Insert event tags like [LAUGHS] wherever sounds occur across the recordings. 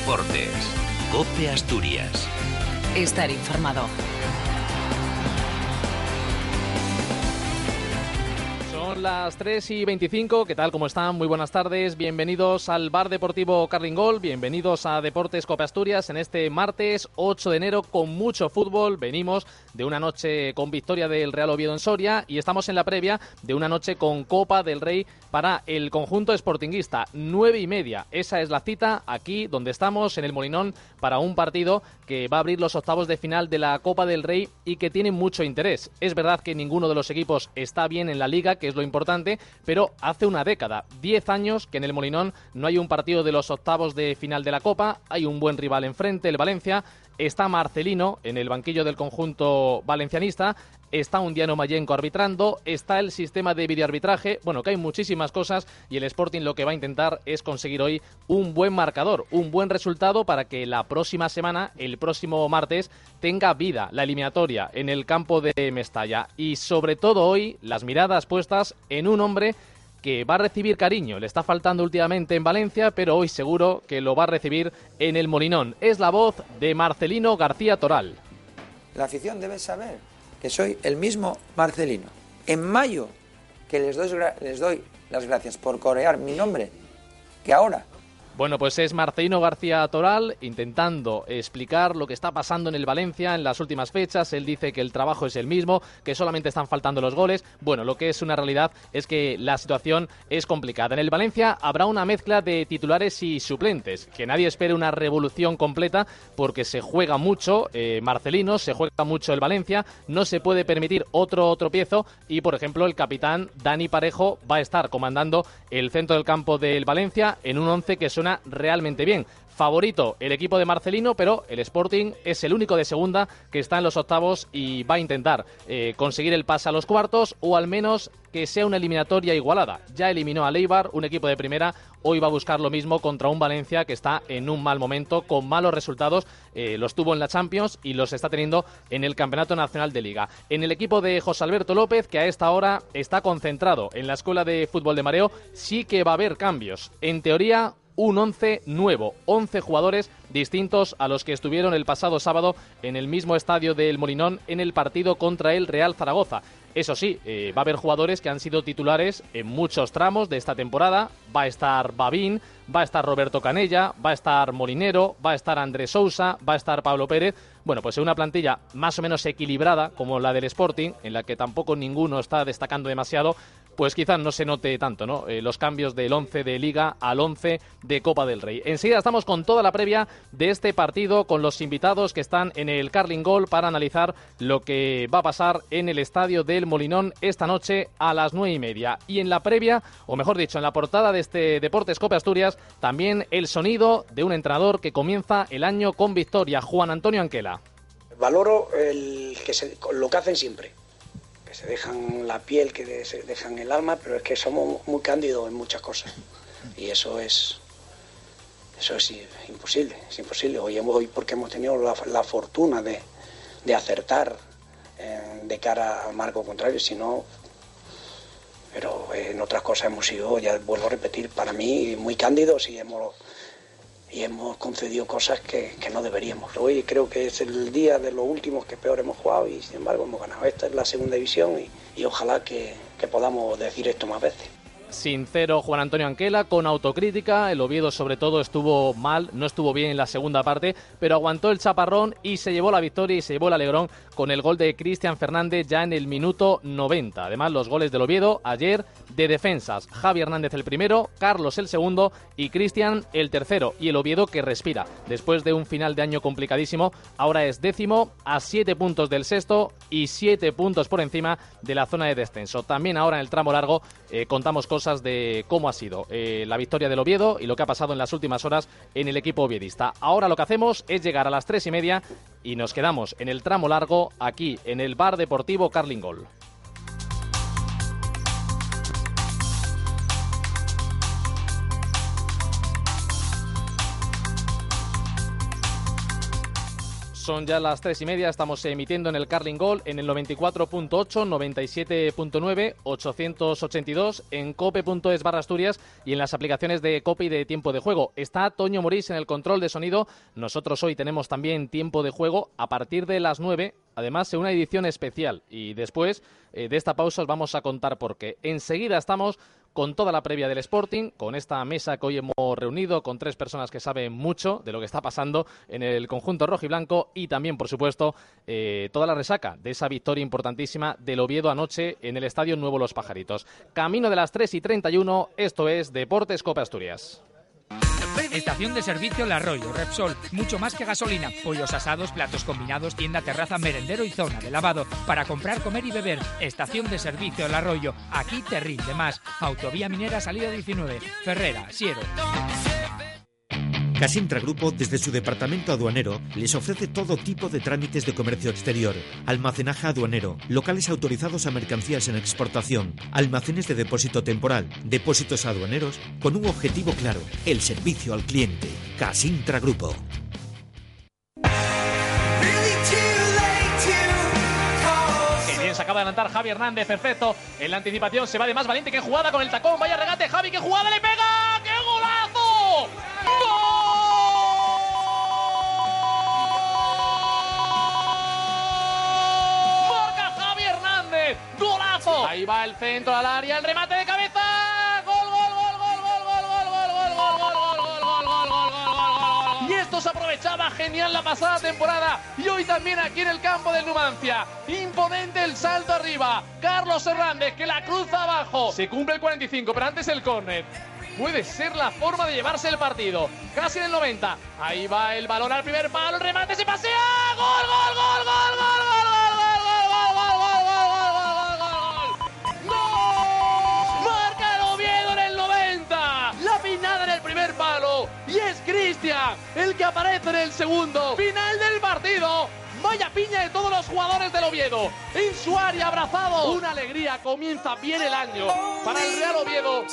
Deportes. Cope Asturias. Estar informado. Las 3 y 25. ¿Qué tal? ¿Cómo están? Muy buenas tardes. Bienvenidos al Bar Deportivo Carlingol. Bienvenidos a Deportes Copa Asturias en este martes 8 de enero con mucho fútbol. Venimos de una noche con victoria del Real Oviedo en Soria y estamos en la previa de una noche con Copa del Rey para el conjunto sportinguista. Nueve y media. Esa es la cita aquí donde estamos en el Molinón para un partido que va a abrir los octavos de final de la Copa del Rey y que tiene mucho interés. Es verdad que ninguno de los equipos está bien en la liga, que es lo importante, pero hace una década, diez años, que en el Molinón no hay un partido de los octavos de final de la Copa, hay un buen rival enfrente, el Valencia, está Marcelino en el banquillo del conjunto valencianista, está un Diano Mayenco arbitrando, está el sistema de videoarbitraje, bueno, que hay muchísimas cosas y el Sporting lo que va a intentar es conseguir hoy un buen marcador, un buen resultado para que la próxima semana, el próximo martes, tenga vida la eliminatoria en el campo de Mestalla. Y sobre todo hoy las miradas puestas en un hombre que va a recibir cariño. Le está faltando últimamente en Valencia, pero hoy seguro que lo va a recibir en el Molinón. Es la voz de Marcelino García Toral. La afición debe saber que soy el mismo Marcelino. En mayo, que les doy, les doy las gracias por corear mi nombre, que ahora bueno, pues es Marcelino García Toral intentando explicar lo que está pasando en el Valencia en las últimas fechas. Él dice que el trabajo es el mismo, que solamente están faltando los goles. Bueno, lo que es una realidad es que la situación es complicada. En el Valencia habrá una mezcla de titulares y suplentes. Que nadie espere una revolución completa porque se juega mucho eh, Marcelino, se juega mucho el Valencia. No se puede permitir otro tropiezo y, por ejemplo, el capitán Dani Parejo va a estar comandando el centro del campo del Valencia en un once que suena realmente bien. Favorito el equipo de Marcelino, pero el Sporting es el único de segunda que está en los octavos y va a intentar eh, conseguir el pase a los cuartos o al menos que sea una eliminatoria igualada. Ya eliminó a Leibar, un equipo de primera, hoy va a buscar lo mismo contra un Valencia que está en un mal momento, con malos resultados, eh, los tuvo en la Champions y los está teniendo en el Campeonato Nacional de Liga. En el equipo de José Alberto López, que a esta hora está concentrado en la Escuela de Fútbol de Mareo, sí que va a haber cambios. En teoría, un 11 nuevo, 11 jugadores distintos a los que estuvieron el pasado sábado en el mismo estadio del Molinón en el partido contra el Real Zaragoza. Eso sí, eh, va a haber jugadores que han sido titulares en muchos tramos de esta temporada. Va a estar Babín, va a estar Roberto Canella, va a estar Molinero, va a estar Andrés Sousa, va a estar Pablo Pérez. Bueno, pues en una plantilla más o menos equilibrada como la del Sporting, en la que tampoco ninguno está destacando demasiado, pues quizás no se note tanto, ¿no? Eh, los cambios del 11 de Liga al 11 de Copa del Rey. Enseguida estamos con toda la previa de este partido, con los invitados que están en el Carling Gol para analizar lo que va a pasar en el estadio del Molinón esta noche a las nueve y media. Y en la previa, o mejor dicho, en la portada de este Deportes Copa Asturias, también el sonido de un entrenador que comienza el año con victoria, Juan Antonio Anquela. Valoro lo que hacen siempre que se dejan la piel, que se dejan el alma, pero es que somos muy cándidos en muchas cosas. Y eso es eso es imposible, es imposible. Hoy, hemos, hoy porque hemos tenido la, fortuna de, acertar eh, de cara al marco contrario, si no, pero en otras cosas hemos sido, ya vuelvo a repetir, para mí muy cándidos y hemos y hemos concedido cosas que, no deberíamos. Hoy creo que es el día de los últimos que peor hemos jugado y sin embargo hemos ganado. Esta es la segunda división y, ojalá que podamos decir esto más veces sincero Juan Antonio Anquela, con autocrítica. El Oviedo, sobre todo, estuvo mal, no estuvo bien en la segunda parte, pero aguantó el chaparrón y se llevó la victoria y se llevó el alegrón con el gol de Cristian Fernández ya en el minuto 90. Además, los goles del Oviedo ayer de defensas. Javi Hernández el primero, Carlos el segundo y Cristian el tercero. Y el Oviedo que respira. Después de un final de año complicadísimo, ahora es décimo a siete puntos del sexto y siete puntos por encima de la zona de descenso. También ahora en el tramo largo eh, contamos de cómo ha sido eh, la victoria del Oviedo y lo que ha pasado en las últimas horas en el equipo oviedista. Ahora lo que hacemos es llegar a las tres y media y nos quedamos en el tramo largo aquí en el Bar Deportivo Carlingol. Son ya las tres y media, estamos emitiendo en el Carling Gol en el 94.8, 97.9, 882, en cope.es barra Asturias y en las aplicaciones de Cope y de Tiempo de Juego. Está Toño Morís en el control de sonido. Nosotros hoy tenemos también Tiempo de Juego a partir de las 9, además en una edición especial. Y después eh, de esta pausa os vamos a contar por qué. Enseguida estamos con toda la previa del Sporting, con esta mesa que hoy hemos reunido con tres personas que saben mucho de lo que está pasando en el conjunto rojo y blanco y también, por supuesto, eh, toda la resaca de esa victoria importantísima del Oviedo anoche en el Estadio Nuevo Los Pajaritos. Camino de las 3 y 31, esto es Deportes Copa Asturias. Estación de servicio La Arroyo, Repsol, mucho más que gasolina, pollos asados, platos combinados, tienda, terraza, merendero y zona de lavado. Para comprar, comer y beber, estación de servicio El Arroyo, aquí te rinde más. Autovía Minera, salida 19, Ferrera, Siero. Casintra Grupo, desde su departamento aduanero, les ofrece todo tipo de trámites de comercio exterior, almacenaje aduanero, locales autorizados a mercancías en exportación, almacenes de depósito temporal, depósitos aduaneros, con un objetivo claro, el servicio al cliente. Casintra Grupo. Acaba de adelantar Javi Hernández, perfecto. En la anticipación se va de más valiente. Qué jugada con el tacón, vaya regate, Javi, qué jugada le pega. ¡Qué golazo! ¡Gol! Hernández, golazo. Ahí va el centro al área, el remate de cabeza. Gol, gol, gol, gol, gol, gol, gol, gol, gol, gol, gol, gol, gol, gol, gol, gol, gol. Y esto se aprovechaba genial la pasada temporada y hoy también aquí en el campo del Numancia. Imponente el salto arriba. Carlos Hernández que la cruza abajo. Se cumple el 45, pero antes el córner. Puede ser la forma de llevarse el partido. Casi en el 90. Ahí va el balón al primer palo. El remate se pasea. ¡Gol, gol, gol, gol, gol, gol, gol, El que aparece en el segundo. Final del partido. Vaya piña de todos los jugadores del Oviedo. En su área abrazado. Una alegría. Comienza bien el año para el Real Oviedo.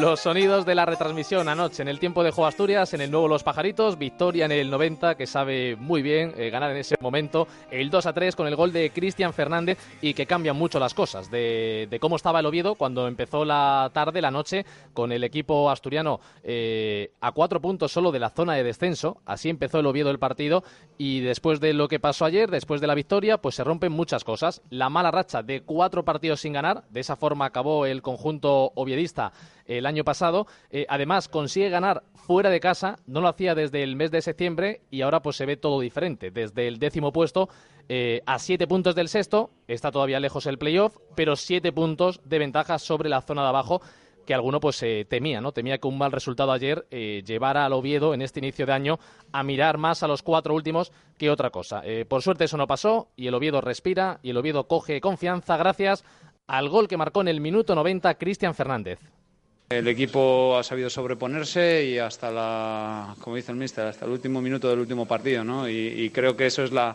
Los sonidos de la retransmisión anoche en el tiempo de Juego Asturias, en el nuevo Los Pajaritos, victoria en el 90, que sabe muy bien eh, ganar en ese momento, el 2 a 3 con el gol de Cristian Fernández y que cambian mucho las cosas de, de, cómo estaba el Oviedo cuando empezó la tarde, la noche, con el equipo asturiano eh, a cuatro puntos solo de la zona de descenso. Así empezó el Oviedo el partido y después de lo que pasó ayer, después de la victoria, pues se rompen muchas cosas. La mala racha de cuatro partidos sin ganar, de esa forma acabó el conjunto oviedista el año pasado. Eh, además, consigue ganar fuera de casa, no lo hacía desde el mes de septiembre y ahora pues se ve todo diferente. Desde el décimo puesto eh, a siete puntos del sexto, está todavía lejos el playoff, pero siete puntos de ventaja sobre la zona de abajo que alguno pues eh, temía, ¿no? Temía que un mal resultado ayer eh, llevara al Oviedo en este inicio de año a mirar más a los cuatro últimos que otra cosa. Eh, por suerte eso no pasó y el Oviedo respira y el Oviedo coge confianza gracias al gol que marcó en el minuto 90 Cristian Fernández. El equipo ha sabido sobreponerse y hasta la, como dice el míster, hasta el último minuto del último partido, ¿no? Y, creo que eso es la,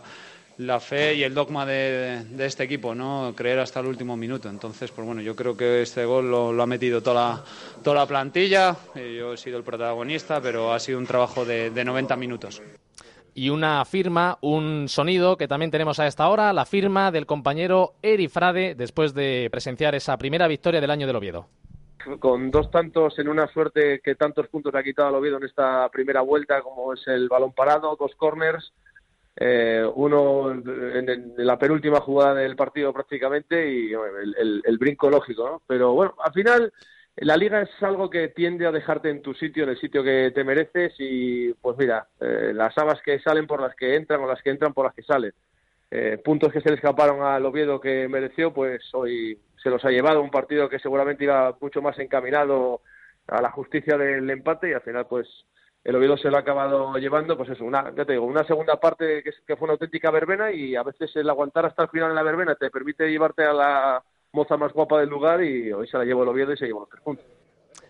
fe y el dogma de, este equipo, ¿no? Creer hasta el último minuto. Entonces, pues bueno, yo creo que este gol lo, ha metido toda la, plantilla. Yo he sido el protagonista, pero ha sido un trabajo de, de 90 minutos y una firma, un sonido que también tenemos a esta hora, la firma del compañero Eri Frade después de presenciar esa primera victoria del año del Oviedo con dos tantos en una suerte que tantos puntos ha quitado al Oviedo en esta primera vuelta, como es el balón parado, dos corners, eh, uno en, la penúltima jugada del partido prácticamente y el, brinco lógico. Pero bueno, al final la liga es algo que tiende a dejarte en tu sitio, en el sitio que te mereces y pues mira, eh, las habas que salen por las que entran o las que entran por las que salen. Eh, puntos que se le escaparon al Oviedo que mereció, pues hoy se los ha llevado. Un partido que seguramente iba mucho más encaminado a la justicia del empate y al final pues el Oviedo se lo ha acabado llevando pues eso una ya te digo una segunda parte que, fue una auténtica verbena y a veces el aguantar hasta el final en la verbena te permite llevarte a la moza más guapa del lugar y hoy se la llevó el Oviedo y se llevó los tres puntos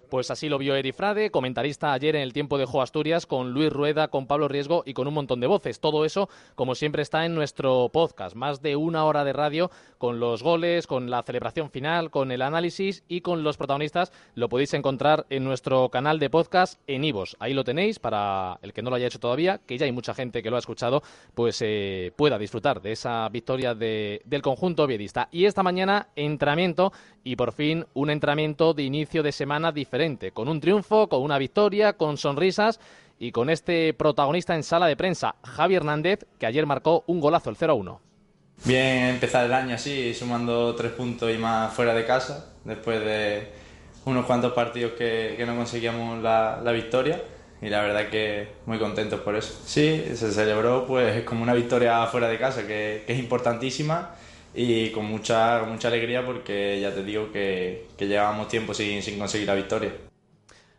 Pues así lo vio Eri Frade, comentarista ayer en el tiempo de Jo Asturias, con Luis Rueda, con Pablo Riesgo y con un montón de voces. Todo eso, como siempre, está en nuestro podcast. Más de una hora de radio con los goles, con la celebración final, con el análisis y con los protagonistas. Lo podéis encontrar en nuestro canal de podcast en Ivos. Ahí lo tenéis para el que no lo haya hecho todavía, que ya hay mucha gente que lo ha escuchado, pues eh, pueda disfrutar de esa victoria de, del conjunto viedista. Y esta mañana, entrenamiento y por fin un entrenamiento de inicio de semana diferente, con un triunfo, con una victoria, con sonrisas y con este protagonista en sala de prensa, Javi Hernández, que ayer marcó un golazo, el 0-1. Bien empezar el año así, sumando tres puntos y más fuera de casa, después de unos cuantos partidos que, no conseguíamos la, victoria y la verdad que muy contentos por eso. Sí, se celebró pues como una victoria fuera de casa que es importantísima y con mucha, mucha alegría porque ya te digo que, que llevábamos tiempo sin, sin conseguir la victoria.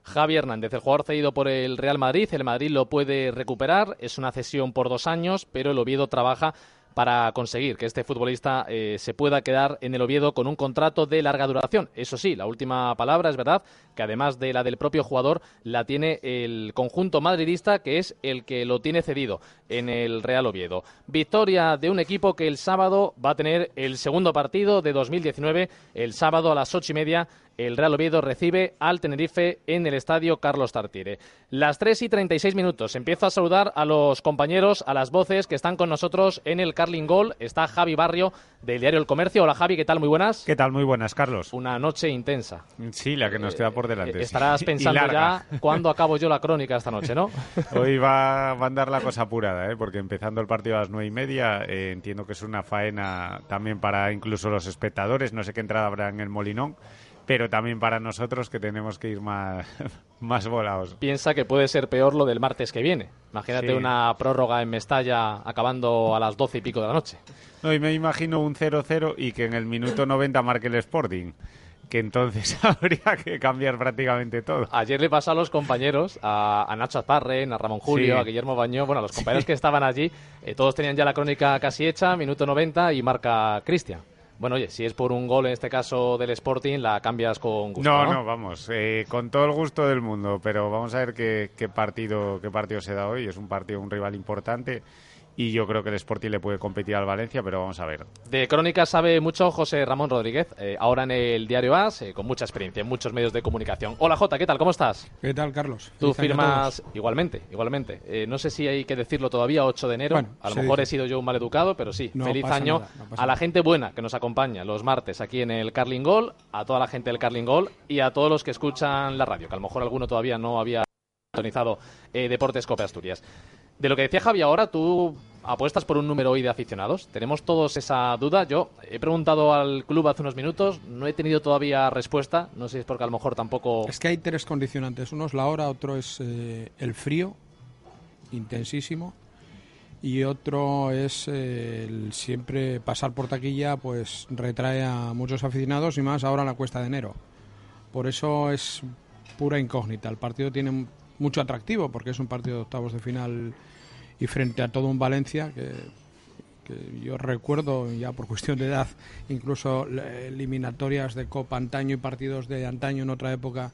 Javi Hernández, el jugador cedido por el Real Madrid, el Madrid lo puede recuperar, es una cesión por dos años, pero el Oviedo trabaja para conseguir que este futbolista eh, se pueda quedar en el Oviedo con un contrato de larga duración. Eso sí, la última palabra es verdad que además de la del propio jugador, la tiene el conjunto madridista, que es el que lo tiene cedido en el Real Oviedo. Victoria de un equipo que el sábado va a tener el segundo partido de 2019, el sábado a las ocho y media el Real Oviedo recibe al Tenerife en el estadio Carlos Tartiere. Las 3 y 36 minutos. Empiezo a saludar a los compañeros, a las voces que están con nosotros en el Carling Gol. Está Javi Barrio del diario El Comercio. Hola Javi, ¿qué tal? Muy buenas. ¿Qué tal? Muy buenas, Carlos. Una noche intensa. Sí, la que nos queda por delante. Eh, estarás pensando ya cuándo acabo yo la crónica esta noche, ¿no? [LAUGHS] Hoy va, va, a andar la cosa apurada, ¿eh? porque empezando el partido a las nueve y media, eh, entiendo que es una faena también para incluso los espectadores. No sé qué entrada habrá en el Molinón pero también para nosotros que tenemos que ir más, [LAUGHS] más volados. Piensa que puede ser peor lo del martes que viene. Imagínate sí. una prórroga en Mestalla acabando a las doce y pico de la noche. No, y me imagino un 0-0 y que en el minuto 90 marque el Sporting que entonces [LAUGHS] habría que cambiar prácticamente todo. Ayer le pasó a los compañeros, a, a Nacho Azparren, a Ramón Julio, sí. a Guillermo Bañó, bueno, a los compañeros sí. que estaban allí, eh, todos tenían ya la crónica casi hecha, minuto 90 y marca Cristian. Bueno, oye, si es por un gol, en este caso del Sporting, la cambias con gusto. No, no, no vamos, eh, con todo el gusto del mundo, pero vamos a ver qué, qué, partido, qué partido se da hoy. Es un partido, un rival importante y yo creo que el Sporting le puede competir al Valencia, pero vamos a ver. De crónica sabe mucho José Ramón Rodríguez, eh, ahora en el diario AS, eh, con mucha experiencia en muchos medios de comunicación. Hola Jota, ¿qué tal? ¿Cómo estás? ¿Qué tal, Carlos? Tú firmas igualmente, igualmente. Eh, no sé si hay que decirlo todavía, 8 de enero. Bueno, a lo mejor dice. he sido yo un mal educado, pero sí. No Feliz año nada, no a la gente buena que nos acompaña los martes aquí en el Carling Gol, a toda la gente del Carling Gol y a todos los que escuchan la radio, que a lo mejor alguno todavía no había sintonizado Deportes Cope Asturias. De lo que decía Javi ahora, tú apuestas por un número hoy de aficionados. Tenemos todos esa duda. Yo he preguntado al club hace unos minutos, no he tenido todavía respuesta. No sé si es porque a lo mejor tampoco. Es que hay tres condicionantes. Uno es la hora, otro es eh, el frío, intensísimo. Y otro es eh, el siempre pasar por taquilla, pues retrae a muchos aficionados y más ahora la cuesta de enero. Por eso es pura incógnita. El partido tiene mucho atractivo porque es un partido de octavos de final y frente a todo un Valencia que, que, yo recuerdo ya por cuestión de edad incluso eliminatorias de Copa antaño y partidos de antaño en otra época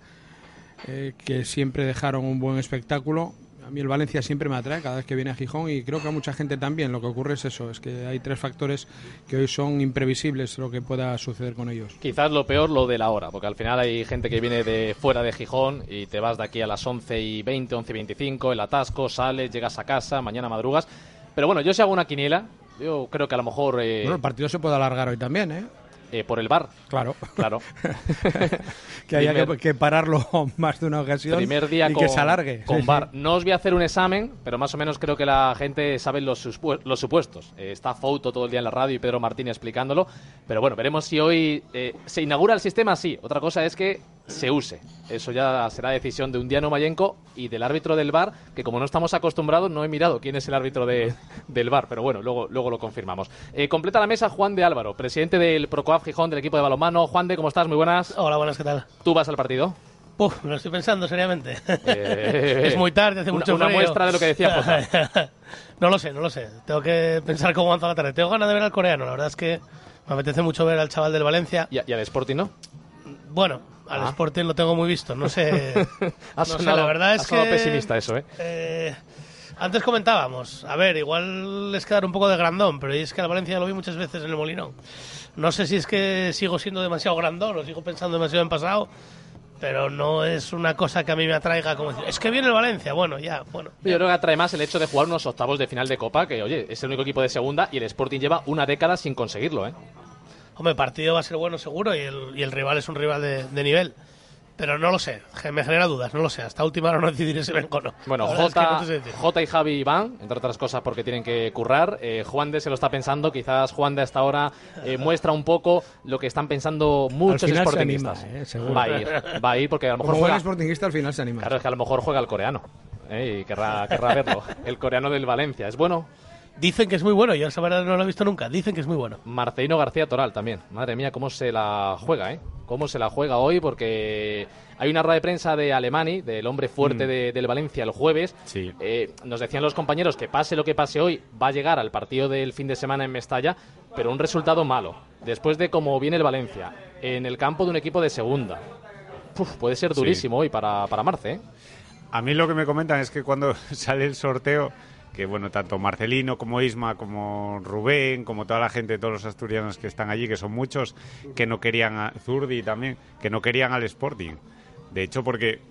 eh, que siempre dejaron un buen espectáculo a mí el Valencia siempre me atrae cada vez que viene a Gijón y creo que a mucha gente también. Lo que ocurre es eso, es que hay tres factores que hoy son imprevisibles lo que pueda suceder con ellos. Quizás lo peor lo de la hora, porque al final hay gente que viene de fuera de Gijón y te vas de aquí a las 11 y 20, 11 y 25, el atasco, sales, llegas a casa, mañana madrugas. Pero bueno, yo si hago una quiniela, yo creo que a lo mejor... Eh... Bueno, el partido se puede alargar hoy también, ¿eh? Eh, por el bar. Claro. Claro. [LAUGHS] que haya que, que, pararlo [LAUGHS] más de una ocasión Primer día y con, que se alargue. Con sí, bar. Sí. No os voy a hacer un examen, pero más o menos creo que la gente sabe los, los supuestos. Eh, está Fouto todo el día en la radio y Pedro Martínez explicándolo. Pero bueno, veremos si hoy eh, se inaugura el sistema, sí. Otra cosa es que se use. Eso ya será decisión de un Diano Mayenco y del árbitro del bar, que como no estamos acostumbrados, no he mirado quién es el árbitro de, del bar, pero bueno, luego, luego lo confirmamos. Eh, completa la mesa Juan de Álvaro, presidente del Procoaf Gijón del equipo de balonmano. Juan de, ¿cómo estás? Muy buenas. Hola, buenas, ¿qué tal? ¿Tú vas al partido? Puf, lo estoy pensando seriamente. Eh, [LAUGHS] es muy tarde, hace una, mucho una frío. muestra de lo que decía [LAUGHS] no lo sé, no lo sé. Tengo que pensar cómo avanza la tarde. Tengo ganas de ver al coreano, la verdad es que me apetece mucho ver al chaval del Valencia. ¿Y, y al Sporting no? Bueno, al Ah. Sporting lo tengo muy visto. No sé. [LAUGHS] No sé, la verdad es que. pesimista eso, ¿eh? eh, antes comentábamos, a ver, igual es quedar un poco de grandón, pero es que al Valencia lo vi muchas veces en el Molinón. No sé si es que sigo siendo demasiado grandón o sigo pensando demasiado en pasado, pero no es una cosa que a mí me atraiga como decir, es que viene el Valencia, bueno, ya, bueno. Yo creo que atrae más el hecho de jugar unos octavos de final de Copa, que oye, es el único equipo de segunda y el Sporting lleva una década sin conseguirlo, ¿eh? Hombre, el partido va a ser bueno seguro y el, y el rival es un rival de, de nivel. Pero no lo sé, me genera dudas, no lo sé. Hasta última hora no decidiré si vengo o no. Bueno, verdad es que J, no te sé decir. J y Javi van, entre otras cosas porque tienen que currar. Eh, Juan de se lo está pensando, quizás Juan de hasta ahora eh, [LAUGHS] muestra un poco lo que están pensando muchos final se sportingistas. anima, eh, seguro. va a ir, va a ir porque a lo mejor Como buen juega, sportingista al final se anima. claro, es que a lo mejor juega el coreano eh, y querrá, querrá verlo. El coreano del Valencia, ¿es bueno? Dicen que es muy bueno, yo esa verdad no lo he visto nunca. Dicen que es muy bueno. Marcelino García Toral también. Madre mía, cómo se la juega, ¿eh? Cómo se la juega hoy, porque hay una rueda de prensa de Alemani, del hombre fuerte Mm. de- del Valencia, el jueves. Sí. Eh, nos decían los compañeros que pase lo que pase hoy, va a llegar al partido del fin de semana en Mestalla, pero un resultado malo. Después de cómo viene el Valencia, en el campo de un equipo de segunda. Uf, puede ser Sí. durísimo hoy para, para Marce, ¿eh? A mí lo que me comentan es que cuando [LAUGHS] sale el sorteo, que bueno, tanto Marcelino como Isma, como Rubén, como toda la gente, todos los asturianos que están allí, que son muchos, que no querían a Zurdi también, que no querían al Sporting. De hecho, porque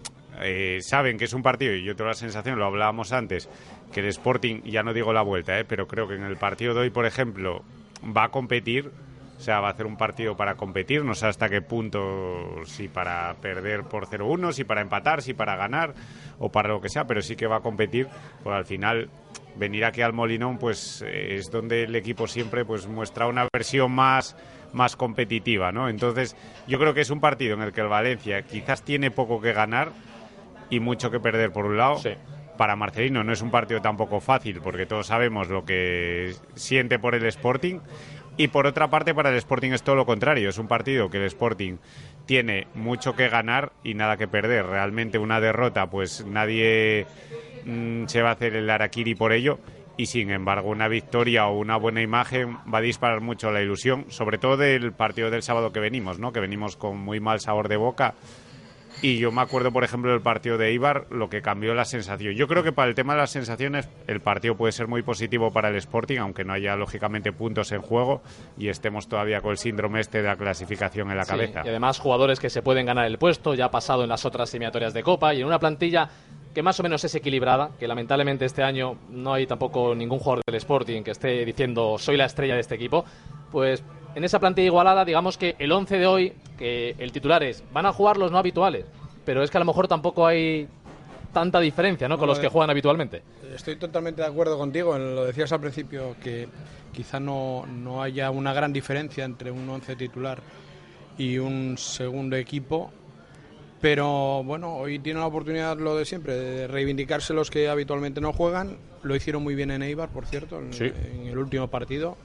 eh, saben que es un partido, y yo tengo la sensación, lo hablábamos antes, que el Sporting, ya no digo la vuelta, eh, pero creo que en el partido de hoy, por ejemplo, va a competir. O sea, va a hacer un partido para competir, no sé hasta qué punto, si para perder por 0-1, si para empatar, si para ganar o para lo que sea, pero sí que va a competir, pues al final venir aquí al Molinón pues eh, es donde el equipo siempre pues muestra una versión más más competitiva, ¿no? Entonces, yo creo que es un partido en el que el Valencia quizás tiene poco que ganar y mucho que perder por un lado. Para Marcelino no es un partido tampoco fácil porque todos sabemos lo que siente por el Sporting y por otra parte para el Sporting es todo lo contrario, es un partido que el Sporting tiene mucho que ganar y nada que perder. Realmente una derrota pues nadie mm, se va a hacer el Arakiri por ello y sin embargo una victoria o una buena imagen va a disparar mucho la ilusión, sobre todo del partido del sábado que venimos, ¿no? Que venimos con muy mal sabor de boca. Y yo me acuerdo, por ejemplo, del partido de Ibar, lo que cambió la sensación. Yo creo que para el tema de las sensaciones, el partido puede ser muy positivo para el Sporting, aunque no haya, lógicamente, puntos en juego y estemos todavía con el síndrome este de la clasificación en la Sí, cabeza. Y además jugadores que se pueden ganar el puesto, ya ha pasado en las otras eliminatorias de Copa y en una plantilla que más o menos es equilibrada, que lamentablemente este año no hay tampoco ningún jugador del Sporting que esté diciendo soy la estrella de este equipo, pues en esa plantilla igualada digamos que el 11 de hoy, que el titular es, van a jugar los no habituales, pero es que a lo mejor tampoco hay tanta diferencia ¿no? con los que juegan habitualmente. Estoy totalmente de acuerdo contigo. Lo decías al principio que quizá no, no haya una gran diferencia entre un once titular y un segundo equipo. Pero bueno, hoy tiene la oportunidad lo de siempre, de reivindicarse los que habitualmente no juegan. Lo hicieron muy bien en Eibar, por cierto, en, Sí. en el último partido.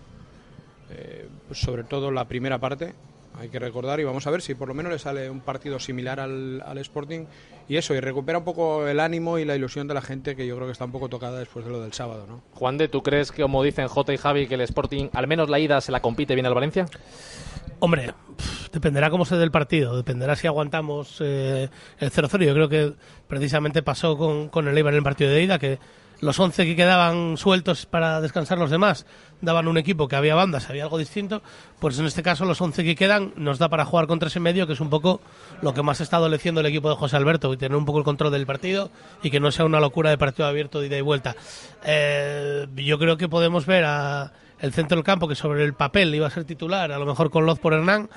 Eh, pues sobre todo la primera parte, hay que recordar. Y vamos a ver si por lo menos le sale un partido similar al, al Sporting. Y eso, y recupera un poco el ánimo y la ilusión de la gente que yo creo que está un poco tocada después de lo del sábado, ¿no? Juan de, ¿tú crees que como dicen J y Javi que el Sporting al menos la ida se la compite bien al Valencia? Hombre, pff, dependerá cómo se dé el partido, dependerá si aguantamos eh, el 0-0. Yo creo que precisamente pasó con, con el Eibar en el partido de ida, que los 11 que quedaban sueltos para descansar los demás daban un equipo que había bandas, había algo distinto. Pues en este caso, los 11 que quedan nos da para jugar con tres en medio, que es un poco lo que más está adoleciendo el equipo de José Alberto, y tener un poco el control del partido y que no sea una locura de partido abierto de ida y vuelta. Eh, yo creo que podemos ver a el centro del campo, que sobre el papel iba a ser titular, a lo mejor con Loz por Hernán,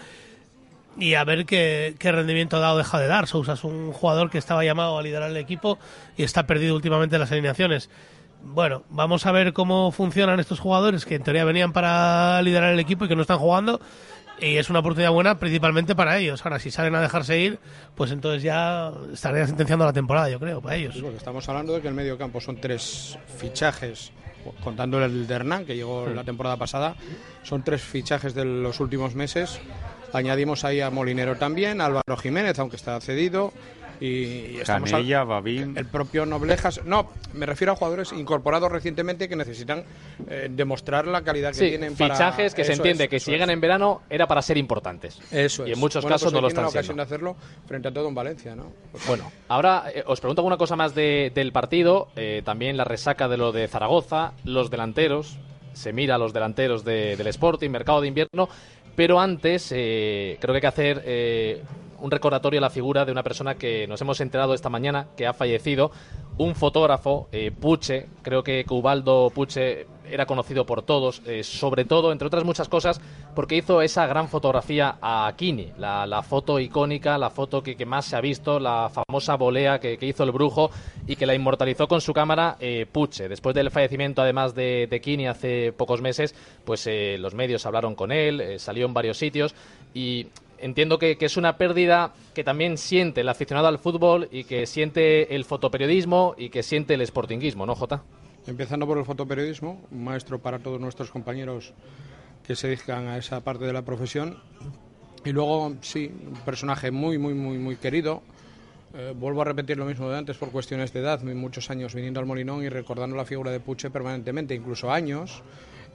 y a ver qué, qué rendimiento ha dado deja de dar. Sousa es un jugador que estaba llamado a liderar el equipo y está perdido últimamente en las alineaciones. Bueno, vamos a ver cómo funcionan estos jugadores que en teoría venían para liderar el equipo y que no están jugando. Y es una oportunidad buena principalmente para ellos. Ahora, si salen a dejarse ir, pues entonces ya estaría sentenciando la temporada, yo creo, para ellos. Sí, porque estamos hablando de que el medio campo son tres fichajes, contando el de Hernán, que llegó la temporada pasada, son tres fichajes de los últimos meses. Añadimos ahí a Molinero también, a Álvaro Jiménez, aunque está cedido, Y, estamos Canella, Babín. El propio Noblejas. No, me refiero a jugadores incorporados recientemente que necesitan eh, demostrar la calidad que Sí, tienen para. fichajes que se Eso entiende es, que si llegan es. en verano era para ser importantes. Eso Y es. en muchos Bueno, casos pues no lo están siendo. ocasión de hacerlo frente a todo en Valencia, ¿no? Pues Bueno, ahora eh, os pregunto alguna cosa más de- del partido. eh, también la resaca de lo de Zaragoza, los delanteros. Se mira a los delanteros de- del Sporting, mercado de invierno. Pero antes, eh, creo que hay que hacer eh, un recordatorio a la figura de una persona que nos hemos enterado esta mañana que ha fallecido. Un fotógrafo, eh, Puche, creo que Ubaldo Puche era conocido por todos, eh, sobre todo, entre otras muchas cosas, porque hizo esa gran fotografía a Kini, la, foto icónica, la foto que, más se ha visto, la famosa volea que, que hizo el brujo y que la inmortalizó con su cámara eh, Puche. Después del fallecimiento, además de, de Kini hace pocos meses, pues eh, los medios hablaron con él, eh, salió en varios sitios y entiendo que, que es una pérdida que también siente el aficionado al fútbol y que siente el fotoperiodismo y que siente el sportinguismo, ¿no, Jota? Empezando por el fotoperiodismo, un maestro para todos nuestros compañeros que se dedican a esa parte de la profesión. Y luego, sí, un personaje muy, muy, muy, muy querido. Eh, vuelvo a repetir lo mismo de antes por cuestiones de edad, muchos años viniendo al Molinón y recordando la figura de Puche permanentemente, incluso años,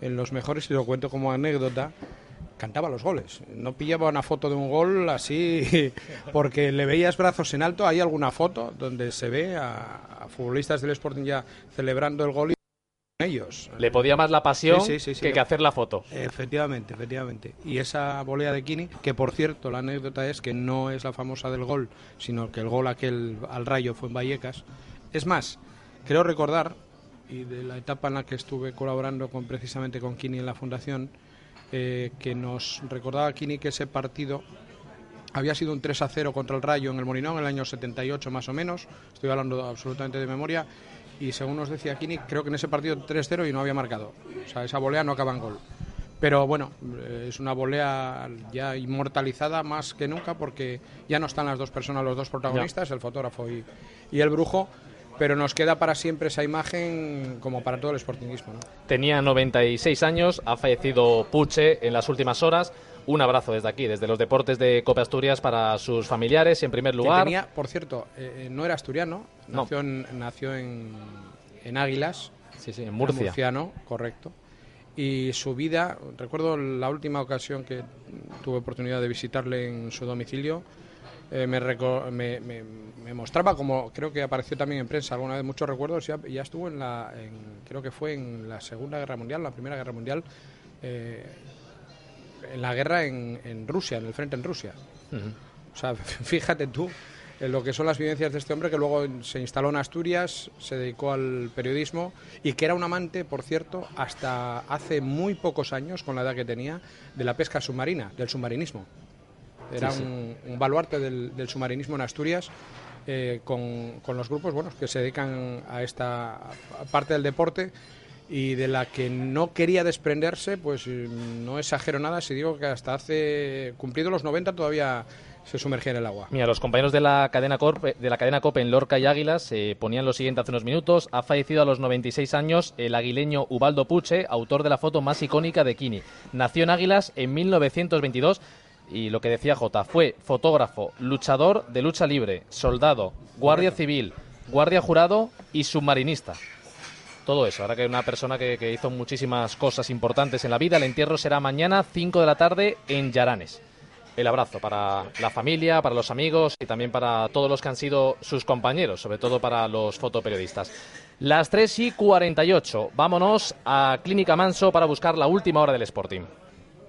en los mejores, y lo cuento como anécdota, cantaba los goles. No pillaba una foto de un gol así [LAUGHS] porque le veías brazos en alto. Hay alguna foto donde se ve a, a futbolistas del Sporting ya celebrando el gol y con ellos. Le podía más la pasión Sí, sí, sí, sí. que, que hacer la foto. Efectivamente, efectivamente. Y esa volea de Kini, que por cierto, la anécdota es que no es la famosa del gol, sino que el gol aquel al rayo fue en Vallecas. Es más, creo recordar, y de la etapa en la que estuve colaborando con precisamente con Kini en la fundación, eh, que nos recordaba Kini que ese partido había sido un 3 a 0 contra el Rayo en el Molinón en el año 78 más o menos, estoy hablando absolutamente de memoria, y según nos decía Kini, creo que en ese partido 3-0 y no había marcado. O sea, esa volea no acaba en gol. Pero bueno, eh, es una volea ya inmortalizada más que nunca porque ya no están las dos personas, los dos protagonistas, el fotógrafo y, y el brujo, pero nos queda para siempre esa imagen como para todo el sportingismo. ¿no? Tenía 96 años, ha fallecido Puche en las últimas horas. Un abrazo desde aquí, desde los deportes de Copa Asturias para sus familiares, en primer Que lugar. tenía, por cierto, eh, eh, no era asturiano, No. nació, en, nació en, en Águilas. Sí, sí, en Murcia. murciano, correcto. Y su vida, recuerdo la última ocasión que tuve oportunidad de visitarle en su domicilio, eh, me, me, me- me mostraba como creo que apareció también en prensa alguna vez muchos recuerdos ya, ya estuvo en la en- creo que fue en la segunda guerra mundial la primera guerra mundial eh, en la guerra en, en Rusia en el frente en Rusia o sea, [LAUGHS] fíjate tú en lo que son las vivencias de este hombre que luego se instaló en Asturias, se dedicó al periodismo y que era un amante, por cierto, hasta hace muy pocos años, con la edad que tenía, de la pesca submarina, del submarinismo. Era Sí, sí. Un, un baluarte del, del submarinismo en Asturias. eh, con, con los grupos bueno, que se dedican a esta parte del deporte y de la que no quería desprenderse, pues eh, no exagero nada si digo que hasta hace cumplido los 90 todavía se sumergía en el agua. Mira, los compañeros de la cadena Corp, de la cadena COPE en Lorca y Águilas eh, ponían lo siguiente hace unos minutos. Ha fallecido a los 96 años el aguileño Ubaldo Puche, autor de la foto más icónica de Kini. Nació en Águilas en 1922 y lo que decía Jota, fue fotógrafo, luchador de lucha libre, soldado, guardia civil, guardia jurado y submarinista. Todo eso, ahora que una persona que, que hizo muchísimas cosas importantes en la vida. El entierro será mañana, 5 de la tarde, en Yaranes el abrazo para la familia, para los amigos y también para todos los que han sido sus compañeros, sobre todo para los fotoperiodistas. Las 3 y 48. Vámonos a Clínica Manso para buscar la última hora del Sporting.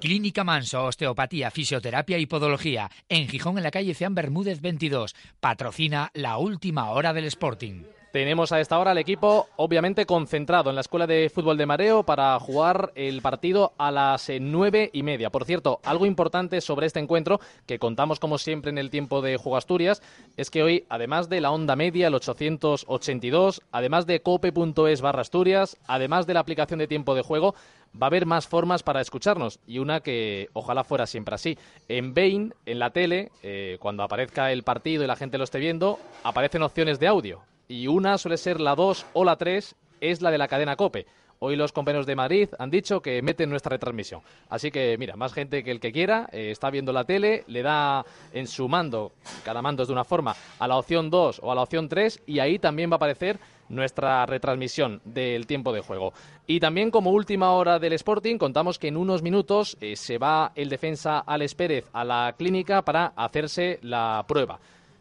Clínica Manso, osteopatía, fisioterapia y podología. En Gijón, en la calle Ceán Bermúdez 22. Patrocina la última hora del Sporting. Tenemos a esta hora al equipo obviamente concentrado en la Escuela de Fútbol de Mareo para jugar el partido a las eh, nueve y media. Por cierto, algo importante sobre este encuentro que contamos como siempre en el tiempo de Juego Asturias es que hoy, además de la onda media, el 882, además de cope.es barra Asturias, además de la aplicación de tiempo de juego, va a haber más formas para escucharnos y una que ojalá fuera siempre así. En Bain, en la tele, eh, cuando aparezca el partido y la gente lo esté viendo, aparecen opciones de audio y una suele ser la 2 o la 3, es la de la cadena Cope. Hoy los compañeros de Madrid han dicho que meten nuestra retransmisión. Así que, mira, más gente que el que quiera eh, está viendo la tele, le da en su mando, cada mando es de una forma, a la opción 2 o a la opción 3 y ahí también va a aparecer nuestra retransmisión del tiempo de juego. Y también como última hora del Sporting contamos que en unos minutos eh, se va el defensa Alex Pérez a la clínica para hacerse la prueba.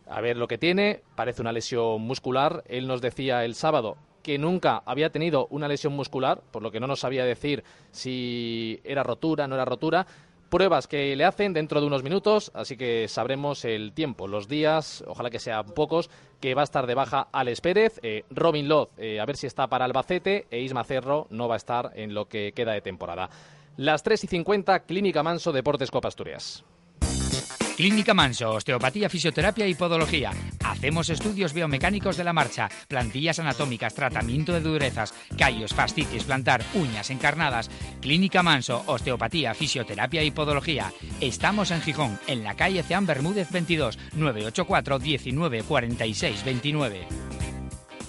A ver lo que tiene, parece una lesión muscular. Él nos decía el sábado que nunca había tenido una lesión muscular, por lo que no nos sabía decir si era rotura, no era rotura. Pruebas que le hacen dentro de unos minutos, así que sabremos el tiempo, los días, ojalá que sean pocos, que va a estar de baja Alex Pérez, eh, Robin Loz, eh, a ver si está para Albacete, e Isma Cerro no va a estar en lo que queda de temporada. Las 3 y 50, Clínica Manso, Deportes Copa Asturias. Clínica Manso, osteopatía, fisioterapia y podología. Hacemos estudios biomecánicos de la marcha, plantillas anatómicas, tratamiento de durezas, callos, fascitis, plantar, uñas encarnadas. Clínica Manso, osteopatía, fisioterapia y podología. Estamos en Gijón, en la calle Ceán Bermúdez 22, 984 19 46 29.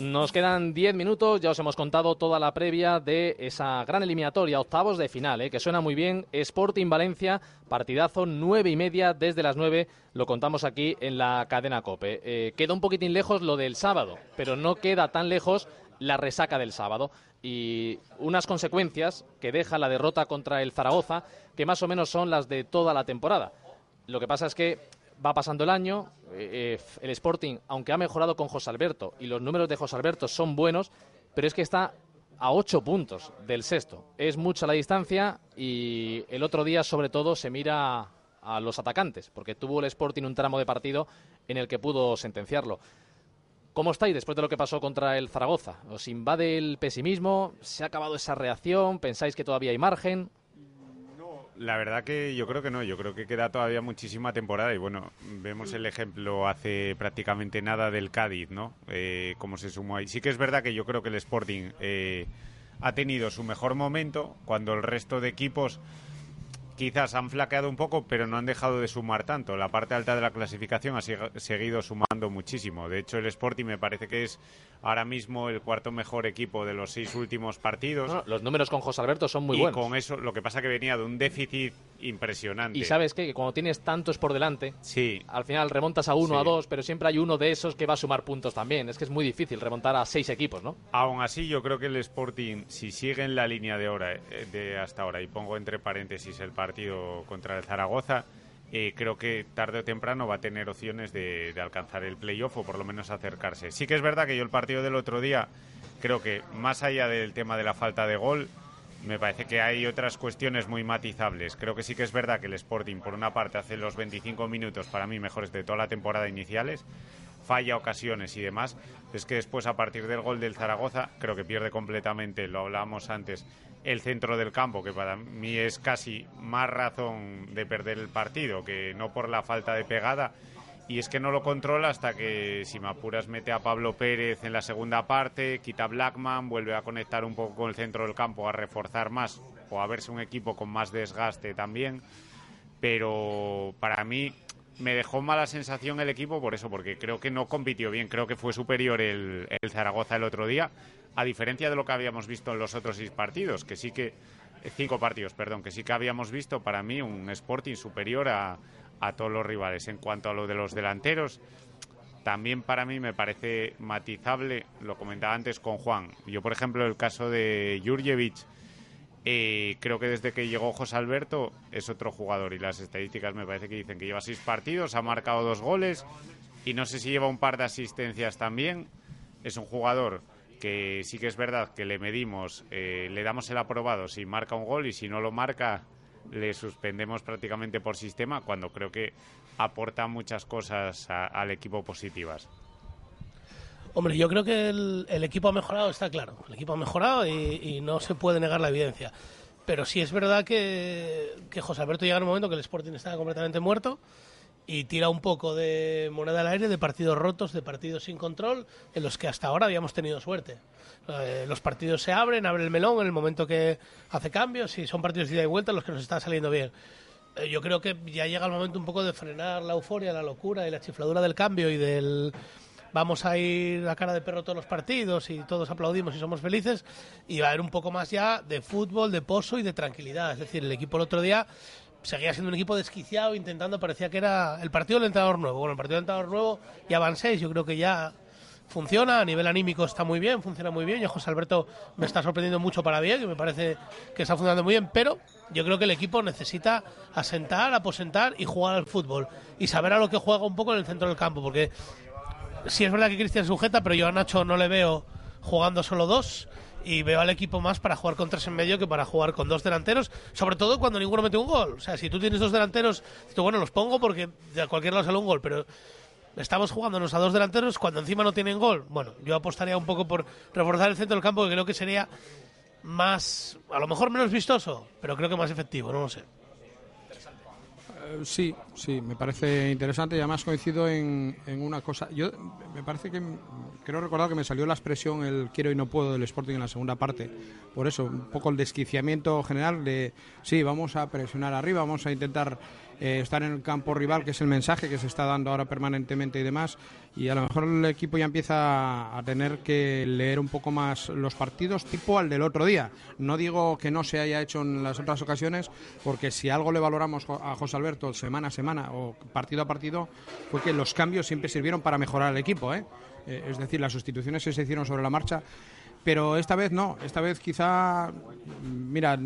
Nos quedan 10 minutos, ya os hemos contado toda la previa de esa gran eliminatoria, octavos de final, ¿eh? que suena muy bien. Sporting Valencia, partidazo, nueve y media desde las 9, lo contamos aquí en la cadena Cope. Eh, queda un poquitín lejos lo del sábado, pero no queda tan lejos la resaca del sábado y unas consecuencias que deja la derrota contra el Zaragoza, que más o menos son las de toda la temporada. Lo que pasa es que va pasando el año, eh, eh, el Sporting, aunque ha mejorado con José Alberto y los números de José Alberto son buenos, pero es que está a ocho puntos del sexto. Es mucha la distancia y el otro día, sobre todo, se mira a los atacantes, porque tuvo el Sporting un tramo de partido en el que pudo sentenciarlo. ¿Cómo estáis después de lo que pasó contra el Zaragoza? ¿Os invade el pesimismo? ¿Se ha acabado esa reacción? ¿Pensáis que todavía hay margen? La verdad que yo creo que no, yo creo que queda todavía muchísima temporada y bueno, vemos el ejemplo hace prácticamente nada del Cádiz, ¿no? Eh, cómo se sumó ahí. Sí que es verdad que yo creo que el Sporting eh, ha tenido su mejor momento cuando el resto de equipos quizás han flaqueado un poco, pero no han dejado de sumar tanto. La parte alta de la clasificación ha seguido sumando muchísimo. De hecho, el Sporting me parece que es ahora mismo el cuarto mejor equipo de los seis últimos partidos. los números con José Alberto son muy y buenos. con eso, lo que pasa que venía de un déficit impresionante. Y sabes qué? que cuando tienes tantos por delante, sí. al final remontas a uno, a dos, pero siempre hay uno de esos que va a sumar puntos también. Es que es muy difícil remontar a seis equipos, ¿no? Aún así, yo creo que el Sporting, si sigue en la línea de ahora, eh, de hasta ahora, y pongo entre paréntesis el partido contra el Zaragoza, eh, creo que tarde o temprano va a tener opciones de, de alcanzar el playoff o por lo menos acercarse. Sí que es verdad que yo el partido del otro día, creo que más allá del tema de la falta de gol, me parece que hay otras cuestiones muy matizables. Creo que sí que es verdad que el Sporting, por una parte, hace los 25 minutos para mí mejores de toda la temporada iniciales, falla ocasiones y demás. Es que después, a partir del gol del Zaragoza, creo que pierde completamente, lo hablábamos antes, el centro del campo, que para mí es casi más razón de perder el partido que no por la falta de pegada. Y es que no lo controla hasta que, si me apuras, mete a Pablo Pérez en la segunda parte, quita Blackman, vuelve a conectar un poco con el centro del campo, a reforzar más o a verse un equipo con más desgaste también. Pero para mí me dejó mala sensación el equipo por eso, porque creo que no compitió bien. Creo que fue superior el, el Zaragoza el otro día, a diferencia de lo que habíamos visto en los otros seis partidos, que sí que cinco partidos, perdón, que sí que habíamos visto para mí un Sporting superior a, a todos los rivales. En cuanto a lo de los delanteros, también para mí me parece matizable, lo comentaba antes con Juan. Yo, por ejemplo, el caso de Jurjevic, eh, creo que desde que llegó José Alberto es otro jugador y las estadísticas me parece que dicen que lleva seis partidos, ha marcado dos goles y no sé si lleva un par de asistencias también. Es un jugador que sí que es verdad que le medimos, eh, le damos el aprobado si marca un gol y si no lo marca le suspendemos prácticamente por sistema cuando creo que aporta muchas cosas al equipo positivas. Hombre, yo creo que el, equipo ha mejorado, está claro. El equipo ha mejorado y, no se puede negar la evidencia. Pero sí es verdad que, que José Alberto llega en un momento que el Sporting estaba completamente muerto y tira un poco de moneda al aire de partidos rotos, de partidos sin control, en los que hasta ahora habíamos tenido suerte. Eh, los partidos se abren, abre el melón en el momento que hace cambios y son partidos de ida y vuelta los que nos está saliendo bien. Eh, yo creo que ya llega el momento un poco de frenar la euforia, la locura y la chifladura del cambio y del vamos a ir a cara de perro todos los partidos y todos aplaudimos y somos felices, y va a haber un poco más ya de fútbol, de pozo y de tranquilidad. Es decir, el equipo el otro día seguía siendo un equipo desquiciado, intentando, parecía que era el partido del entrenador nuevo. Bueno, el partido del entrenador nuevo ya van seis, yo creo que ya funciona, a nivel anímico está muy bien, funciona muy bien. Yo, José Alberto, me está sorprendiendo mucho para bien, que me parece que está funcionando muy bien, pero yo creo que el equipo necesita asentar, aposentar y jugar al fútbol. Y saber a lo que juega un poco en el centro del campo, porque sí es verdad que Cristian sujeta, pero yo a Nacho no le veo jugando solo dos y veo al equipo más para jugar con tres en medio que para jugar con dos delanteros, sobre todo cuando ninguno mete un gol. O sea, si tú tienes dos delanteros, bueno, los pongo porque de cualquier lado sale un gol, pero estamos jugándonos a dos delanteros cuando encima no tienen gol. Bueno, yo apostaría un poco por reforzar el centro del campo, que creo que sería más, a lo mejor menos vistoso, pero creo que más efectivo, no lo sé. Eh, sí, sí, me parece interesante y además coincido en, en, una cosa. Yo me parece que creo recordar que me salió la expresión el quiero y no puedo del Sporting en la segunda parte. Por eso, un poco el desquiciamiento general de sí, vamos a presionar arriba, vamos a intentar eh, estar en el campo rival, que es el mensaje que se está dando ahora permanentemente y demás. Y a lo mejor el equipo ya empieza a tener que leer un poco más los partidos, tipo al del otro día. No digo que no se haya hecho en las otras ocasiones, porque si algo le valoramos a José Alberto semana a semana o partido a partido, fue que los cambios siempre sirvieron para mejorar el equipo. ¿eh? Eh, es decir, las sustituciones que se hicieron sobre la marcha pero esta vez no, esta vez quizá, mira,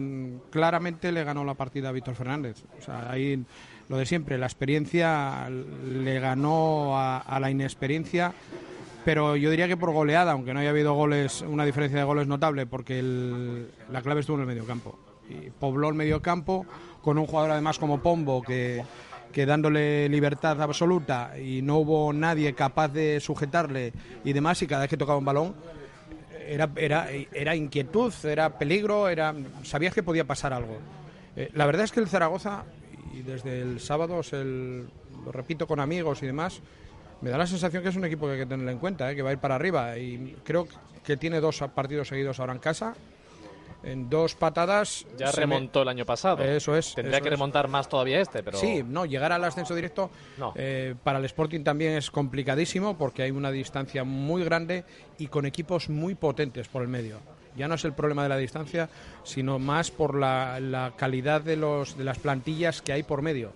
claramente le ganó la partida a Víctor Fernández. O sea, ahí lo de siempre, la experiencia le ganó a, la inexperiencia, pero yo diría que por goleada, aunque no haya habido goles, una diferencia de goles notable, porque la clave estuvo en el mediocampo. Y pobló el mediocampo con un jugador además como Pombo que que dándole libertad absoluta y no hubo nadie capaz de sujetarle y demás y cada vez que tocaba un balón era, era, era inquietud, era peligro, era sabías que podía pasar algo. Eh, la verdad es que el Zaragoza, y desde el sábado, lo repito con amigos y demás, me da la sensación que es un equipo que hay que tener en cuenta, eh, que va a ir para arriba. Y creo que tiene dos partidos seguidos ahora en casa en dos patadas. Ya remontó el año pasado. Eso es. Tendría que remontar más todavía este, pero. Sí, no, llegar al ascenso directo eh, para el Sporting también es complicadísimo porque hay una distancia muy grande y con equipos muy potentes por el medio. Ya no es el problema de la distancia, sino más por la, la calidad de, los, de las plantillas que hay por medio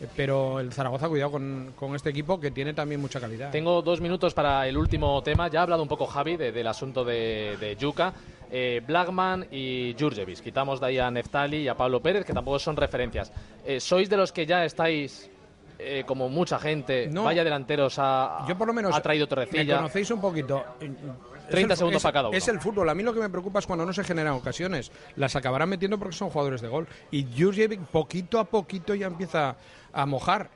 eh, pero el Zaragoza, cuidado con, con, este equipo que tiene también mucha calidad. Tengo dos minutos para el último tema. Ya ha hablado un poco Javi del asunto de, de Yuka eh, Blackman y Jurjevic. Quitamos de ahí a Neftali y a Pablo Pérez, que tampoco son referencias. Eh, ¿Sois de los que ya estáis eh, como mucha gente, vaya delanteros a, yo por lo menos ha traído Torrecilla. Me conocéis un poquito. 30 segundos para cada uno. Es el fútbol. A mí lo que me preocupa es cuando no se generan ocasiones. Las acabarán metiendo porque son jugadores de gol. Y Jurjevic poquito a poquito ya empieza a mojar.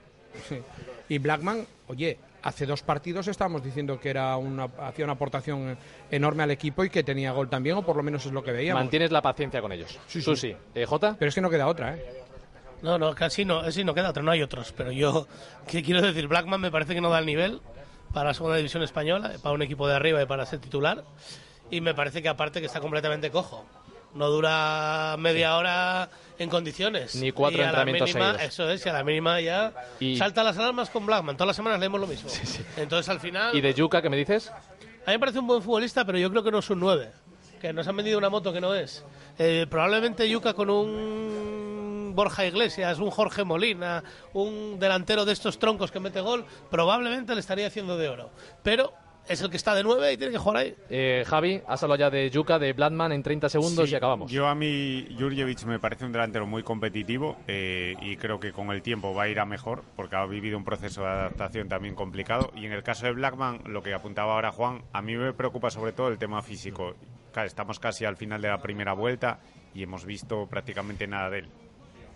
[LAUGHS] Y Blackman, oye, hace dos partidos estábamos diciendo que era una, hacía una aportación enorme al equipo y que tenía gol también, o por lo menos es lo que veíamos. Mantienes la paciencia con ellos. Sí, sí. sí. Eh, ¿Jota? Pero es que no queda otra, ¿eh? No, no, casi no, sí, no queda otra, no hay otros. Pero yo, ¿qué quiero decir? Blackman me parece que no da el nivel para la segunda división española, para un equipo de arriba y para ser titular. Y me parece que aparte que está completamente cojo no dura media hora en condiciones. Ni cuatro entrenamientos seguidos. Eso es, y a la mínima ya salta las alarmas con Blackman. Todas las semanas leemos lo mismo. Entonces al final... ¿Y de Yuka qué me dices? A mí me parece un buen futbolista, pero yo creo que no es un 9. Que nos han vendido una moto que no es. Eh, probablemente Yuka con un Borja Iglesias, un Jorge Molina, un delantero de estos troncos que mete gol, probablemente le estaría haciendo de oro. Pero es el que está de nueve y tiene que jugar ahí. Eh, Javi, has hablado ya de Yuka, de Bladman en 30 segundos y acabamos. Yo a mí, Jurjevic me parece un delantero muy competitivo eh, y creo que con el tiempo va a ir a mejor porque ha vivido un proceso de adaptación también complicado. Y en el caso de Blackman, lo que apuntaba ahora Juan, a mí me preocupa sobre todo el tema físico. Estamos casi al final de la primera vuelta y hemos visto prácticamente nada de él.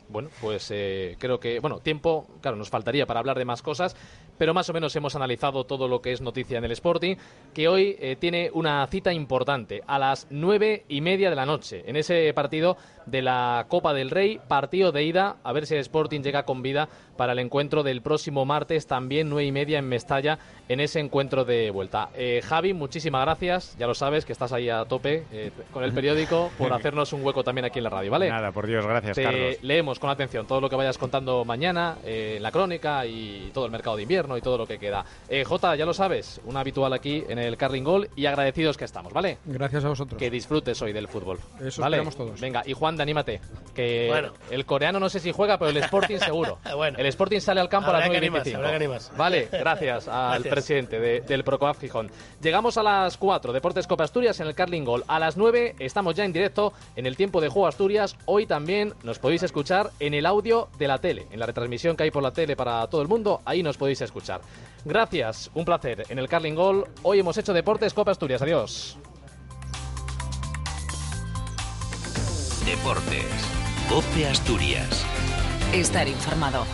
Bueno, pues eh, creo que, bueno, tiempo, claro, nos faltaría para hablar de más cosas, pero más o menos hemos analizado todo lo que es noticia en el Sporting, que hoy eh, tiene una cita importante a las nueve y media de la noche, en ese partido de la Copa del Rey, partido de ida, a ver si el Sporting llega con vida para el encuentro del próximo martes, también nueve y media en Mestalla, en ese encuentro de vuelta. Eh, Javi, muchísimas gracias, ya lo sabes que estás ahí a tope eh, con el periódico por [LAUGHS] hacernos un hueco también aquí en la radio, ¿vale? Nada, por Dios, gracias, Carlos. Leemos con atención todo lo que vayas contando mañana, en la crónica y todo el mercado de invierno invierno y todo lo que queda. Eh, Jota, ya lo sabes, un habitual aquí en el Carling Gol y agradecidos que estamos, ¿vale? Gracias a vosotros. Que disfrutes hoy del fútbol. Eso ¿vale? esperamos todos. Venga, y Juan, anímate. Que Bueno. el coreano no sé si juega, pero el Sporting seguro. [LAUGHS] Bueno. El Sporting sale al campo a las que 9 y animarse, 25. habrá que animarse. Vale, [LAUGHS] gracias al Gracias. presidente de- del Procoaf Gijón. Llegamos a las 4, Deportes Copa Asturias en el Carling Gol. A las 9 estamos ya en directo en el tiempo de juego Asturias. Hoy también nos podéis escuchar en el audio de la tele, en la retransmisión que hay por la tele para todo el mundo. Ahí nos podéis escuchar. Gracias, un placer en el Carling Gol. Hoy hemos hecho Deportes Copa Asturias. Adiós. Deportes. Cope Asturias. Estar informado.